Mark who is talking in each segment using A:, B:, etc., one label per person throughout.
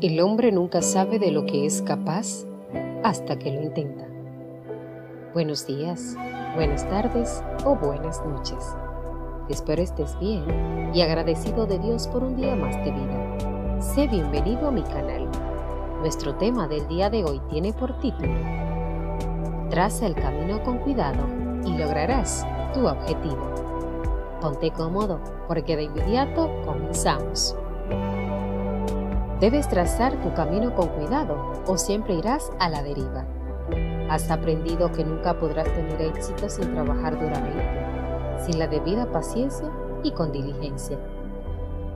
A: El hombre nunca sabe de lo que es capaz hasta que lo intenta. Buenos días, buenas tardes o buenas noches. Espero estés bien y agradecido de Dios por un día más de vida. Sé bienvenido a mi canal. Nuestro tema del día de hoy tiene por título Traza el camino con cuidado y lograrás tu objetivo. Ponte cómodo porque de inmediato comenzamos. Debes trazar tu camino con cuidado o siempre irás a la deriva. Has aprendido que nunca podrás tener éxito sin trabajar duramente, sin la debida paciencia y con diligencia.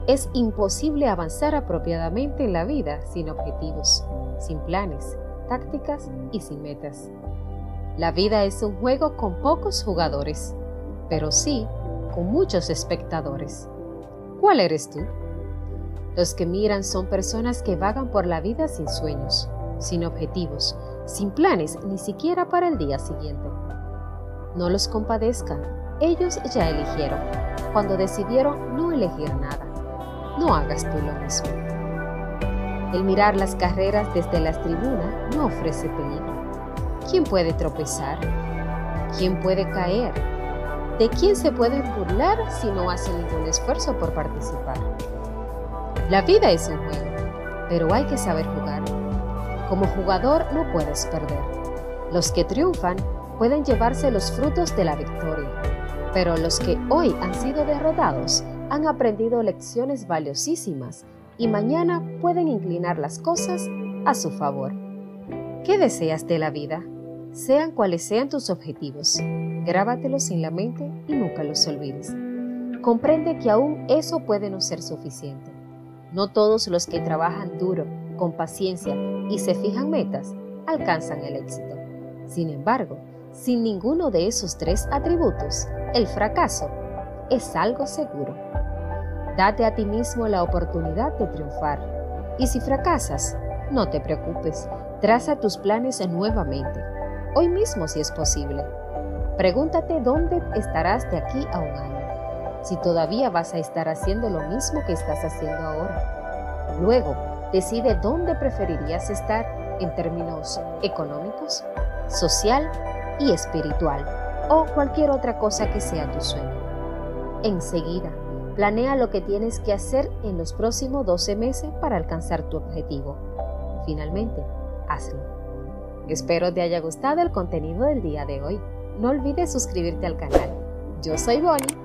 A: Es imposible avanzar apropiadamente en la vida sin objetivos, sin planes, tácticas y sin metas. La vida es un juego con pocos jugadores, pero sí con muchos espectadores. ¿Cuál eres tú? Los que miran son personas que vagan por la vida sin sueños, sin objetivos, sin planes ni siquiera para el día siguiente. No los compadezcan, ellos ya eligieron, cuando decidieron no elegir nada. No hagas tú lo mismo. El mirar las carreras desde las tribunas no ofrece peligro. ¿Quién puede tropezar? ¿Quién puede caer? ¿De quién se puede burlar si no hace ningún esfuerzo por participar? La vida es un juego, pero hay que saber jugar. Como jugador no puedes perder. Los que triunfan pueden llevarse los frutos de la victoria, pero los que hoy han sido derrotados han aprendido lecciones valiosísimas y mañana pueden inclinar las cosas a su favor. ¿Qué deseas de la vida? Sean cuales sean tus objetivos, grábatelos en la mente y nunca los olvides. Comprende que aún eso puede no ser suficiente. No todos los que trabajan duro, con paciencia y se fijan metas alcanzan el éxito. Sin embargo, sin ninguno de esos tres atributos, el fracaso es algo seguro. Date a ti mismo la oportunidad de triunfar. Y si fracasas, no te preocupes, traza tus planes nuevamente, hoy mismo si es posible. Pregúntate dónde estarás de aquí a un año si todavía vas a estar haciendo lo mismo que estás haciendo ahora. Luego, decide dónde preferirías estar en términos económicos, social y espiritual o cualquier otra cosa que sea tu sueño. Enseguida, planea lo que tienes que hacer en los próximos 12 meses para alcanzar tu objetivo. Finalmente, hazlo. Espero te haya gustado el contenido del día de hoy. No olvides suscribirte al canal. Yo soy Bonnie